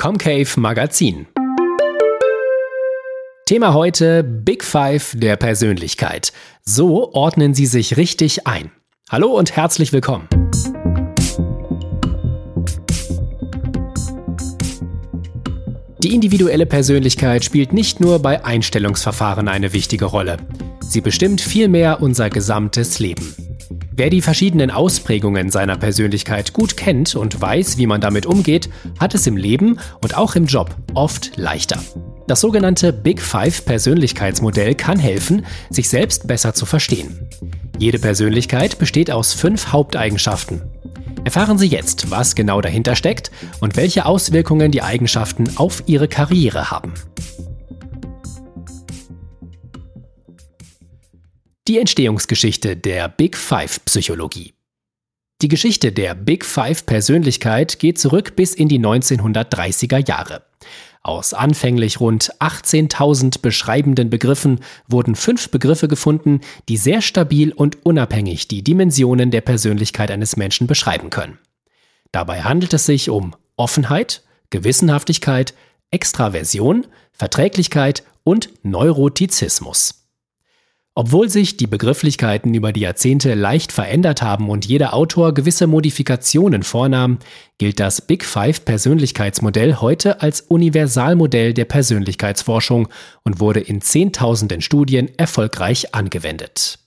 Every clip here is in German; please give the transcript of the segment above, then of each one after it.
Comcave Magazin. Thema heute Big Five der Persönlichkeit. So ordnen Sie sich richtig ein. Hallo und herzlich willkommen. Die individuelle Persönlichkeit spielt nicht nur bei Einstellungsverfahren eine wichtige Rolle. Sie bestimmt vielmehr unser gesamtes Leben. Wer die verschiedenen Ausprägungen seiner Persönlichkeit gut kennt und weiß, wie man damit umgeht, hat es im Leben und auch im Job oft leichter. Das sogenannte Big Five Persönlichkeitsmodell kann helfen, sich selbst besser zu verstehen. Jede Persönlichkeit besteht aus fünf Haupteigenschaften. Erfahren Sie jetzt, was genau dahinter steckt und welche Auswirkungen die Eigenschaften auf Ihre Karriere haben. Die Entstehungsgeschichte der Big Five Psychologie. Die Geschichte der Big Five Persönlichkeit geht zurück bis in die 1930er Jahre. Aus anfänglich rund 18.000 beschreibenden Begriffen wurden fünf Begriffe gefunden, die sehr stabil und unabhängig die Dimensionen der Persönlichkeit eines Menschen beschreiben können. Dabei handelt es sich um Offenheit, Gewissenhaftigkeit, Extraversion, Verträglichkeit und Neurotizismus. Obwohl sich die Begrifflichkeiten über die Jahrzehnte leicht verändert haben und jeder Autor gewisse Modifikationen vornahm, gilt das Big Five Persönlichkeitsmodell heute als Universalmodell der Persönlichkeitsforschung und wurde in Zehntausenden Studien erfolgreich angewendet.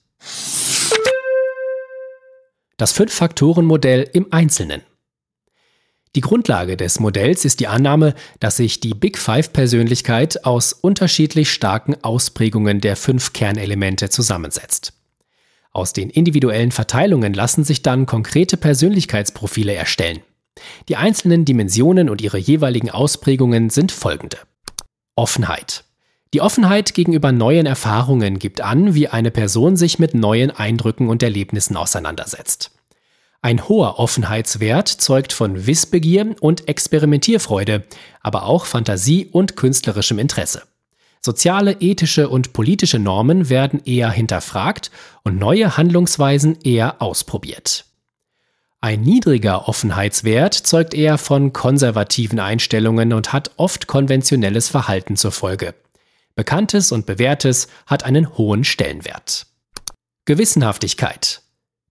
Das Fünf-Faktoren-Modell im Einzelnen. Die Grundlage des Modells ist die Annahme, dass sich die Big Five-Persönlichkeit aus unterschiedlich starken Ausprägungen der fünf Kernelemente zusammensetzt. Aus den individuellen Verteilungen lassen sich dann konkrete Persönlichkeitsprofile erstellen. Die einzelnen Dimensionen und ihre jeweiligen Ausprägungen sind folgende. Offenheit. Die Offenheit gegenüber neuen Erfahrungen gibt an, wie eine Person sich mit neuen Eindrücken und Erlebnissen auseinandersetzt. Ein hoher Offenheitswert zeugt von Wissbegier und Experimentierfreude, aber auch Fantasie und künstlerischem Interesse. Soziale, ethische und politische Normen werden eher hinterfragt und neue Handlungsweisen eher ausprobiert. Ein niedriger Offenheitswert zeugt eher von konservativen Einstellungen und hat oft konventionelles Verhalten zur Folge. Bekanntes und Bewährtes hat einen hohen Stellenwert. Gewissenhaftigkeit.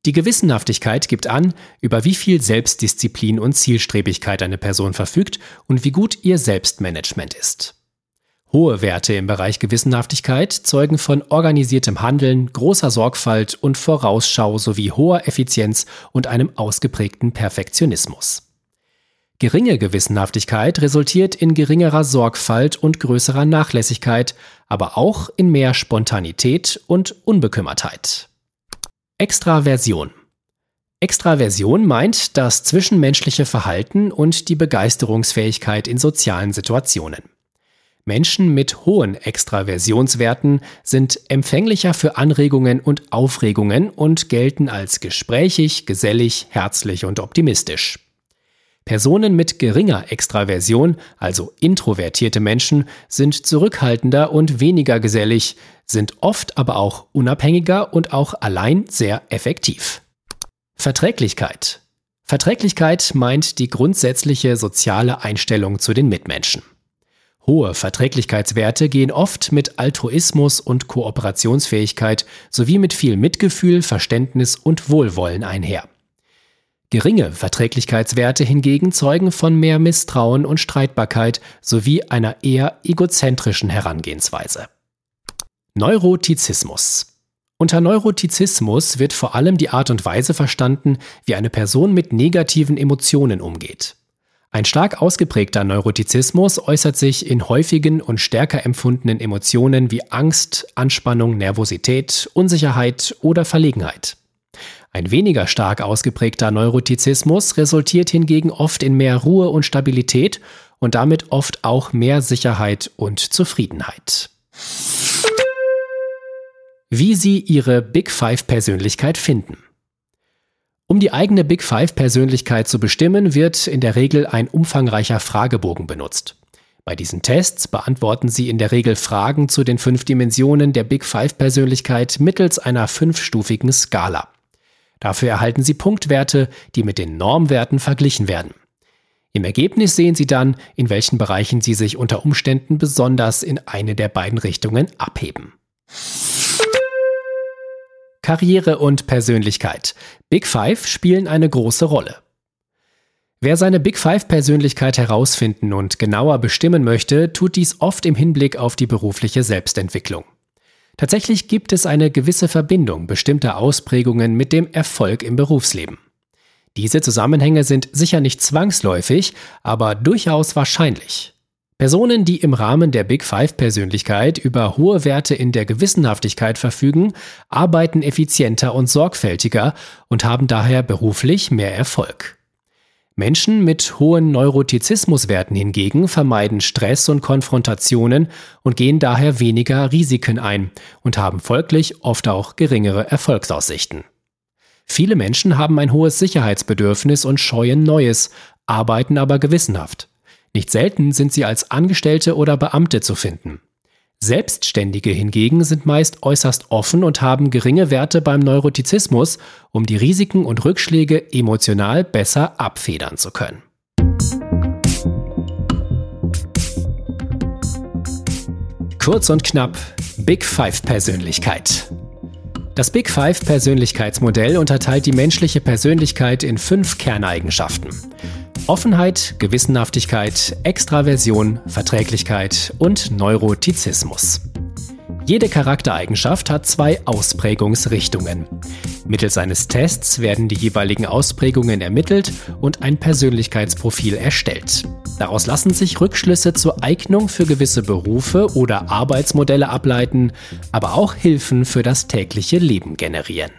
Die Gewissenhaftigkeit gibt an, über wie viel Selbstdisziplin und Zielstrebigkeit eine Person verfügt und wie gut ihr Selbstmanagement ist. Hohe Werte im Bereich Gewissenhaftigkeit zeugen von organisiertem Handeln, großer Sorgfalt und Vorausschau sowie hoher Effizienz und einem ausgeprägten Perfektionismus. Geringe Gewissenhaftigkeit resultiert in geringerer Sorgfalt und größerer Nachlässigkeit, aber auch in mehr Spontanität und Unbekümmertheit. Extraversion. Extraversion meint das zwischenmenschliche Verhalten und die Begeisterungsfähigkeit in sozialen Situationen. Menschen mit hohen Extraversionswerten sind empfänglicher für Anregungen und Aufregungen und gelten als gesprächig, gesellig, herzlich und optimistisch. Personen mit geringer Extraversion, also introvertierte Menschen, sind zurückhaltender und weniger gesellig, sind oft aber auch unabhängiger und auch allein sehr effektiv. Verträglichkeit. Verträglichkeit meint die grundsätzliche soziale Einstellung zu den Mitmenschen. Hohe Verträglichkeitswerte gehen oft mit Altruismus und Kooperationsfähigkeit sowie mit viel Mitgefühl, Verständnis und Wohlwollen einher. Geringe Verträglichkeitswerte hingegen zeugen von mehr Misstrauen und Streitbarkeit sowie einer eher egozentrischen Herangehensweise. Neurotizismus unter Neurotizismus wird vor allem die Art und Weise verstanden, wie eine Person mit negativen Emotionen umgeht. Ein stark ausgeprägter Neurotizismus äußert sich in häufigen und stärker empfundenen Emotionen wie Angst, Anspannung, Nervosität, Unsicherheit oder Verlegenheit. Ein weniger stark ausgeprägter Neurotizismus resultiert hingegen oft in mehr Ruhe und Stabilität und damit oft auch mehr Sicherheit und Zufriedenheit. Wie Sie Ihre Big Five Persönlichkeit finden. Um die eigene Big Five Persönlichkeit zu bestimmen, wird in der Regel ein umfangreicher Fragebogen benutzt. Bei diesen Tests beantworten Sie in der Regel Fragen zu den fünf Dimensionen der Big Five Persönlichkeit mittels einer fünfstufigen Skala. Dafür erhalten Sie Punktwerte, die mit den Normwerten verglichen werden. Im Ergebnis sehen Sie dann, in welchen Bereichen Sie sich unter Umständen besonders in eine der beiden Richtungen abheben. Karriere und Persönlichkeit. Big Five spielen eine große Rolle. Wer seine Big Five-Persönlichkeit herausfinden und genauer bestimmen möchte, tut dies oft im Hinblick auf die berufliche Selbstentwicklung. Tatsächlich gibt es eine gewisse Verbindung bestimmter Ausprägungen mit dem Erfolg im Berufsleben. Diese Zusammenhänge sind sicher nicht zwangsläufig, aber durchaus wahrscheinlich. Personen, die im Rahmen der Big Five Persönlichkeit über hohe Werte in der Gewissenhaftigkeit verfügen, arbeiten effizienter und sorgfältiger und haben daher beruflich mehr Erfolg. Menschen mit hohen Neurotizismuswerten hingegen vermeiden Stress und Konfrontationen und gehen daher weniger Risiken ein und haben folglich oft auch geringere Erfolgsaussichten. Viele Menschen haben ein hohes Sicherheitsbedürfnis und scheuen Neues, arbeiten aber gewissenhaft. Nicht selten sind sie als Angestellte oder Beamte zu finden. Selbstständige hingegen sind meist äußerst offen und haben geringe Werte beim Neurotizismus, um die Risiken und Rückschläge emotional besser abfedern zu können. Kurz und knapp Big Five Persönlichkeit. Das Big Five Persönlichkeitsmodell unterteilt die menschliche Persönlichkeit in fünf Kerneigenschaften. Offenheit, Gewissenhaftigkeit, Extraversion, Verträglichkeit und Neurotizismus. Jede Charaktereigenschaft hat zwei Ausprägungsrichtungen. Mittels eines Tests werden die jeweiligen Ausprägungen ermittelt und ein Persönlichkeitsprofil erstellt. Daraus lassen sich Rückschlüsse zur Eignung für gewisse Berufe oder Arbeitsmodelle ableiten, aber auch Hilfen für das tägliche Leben generieren.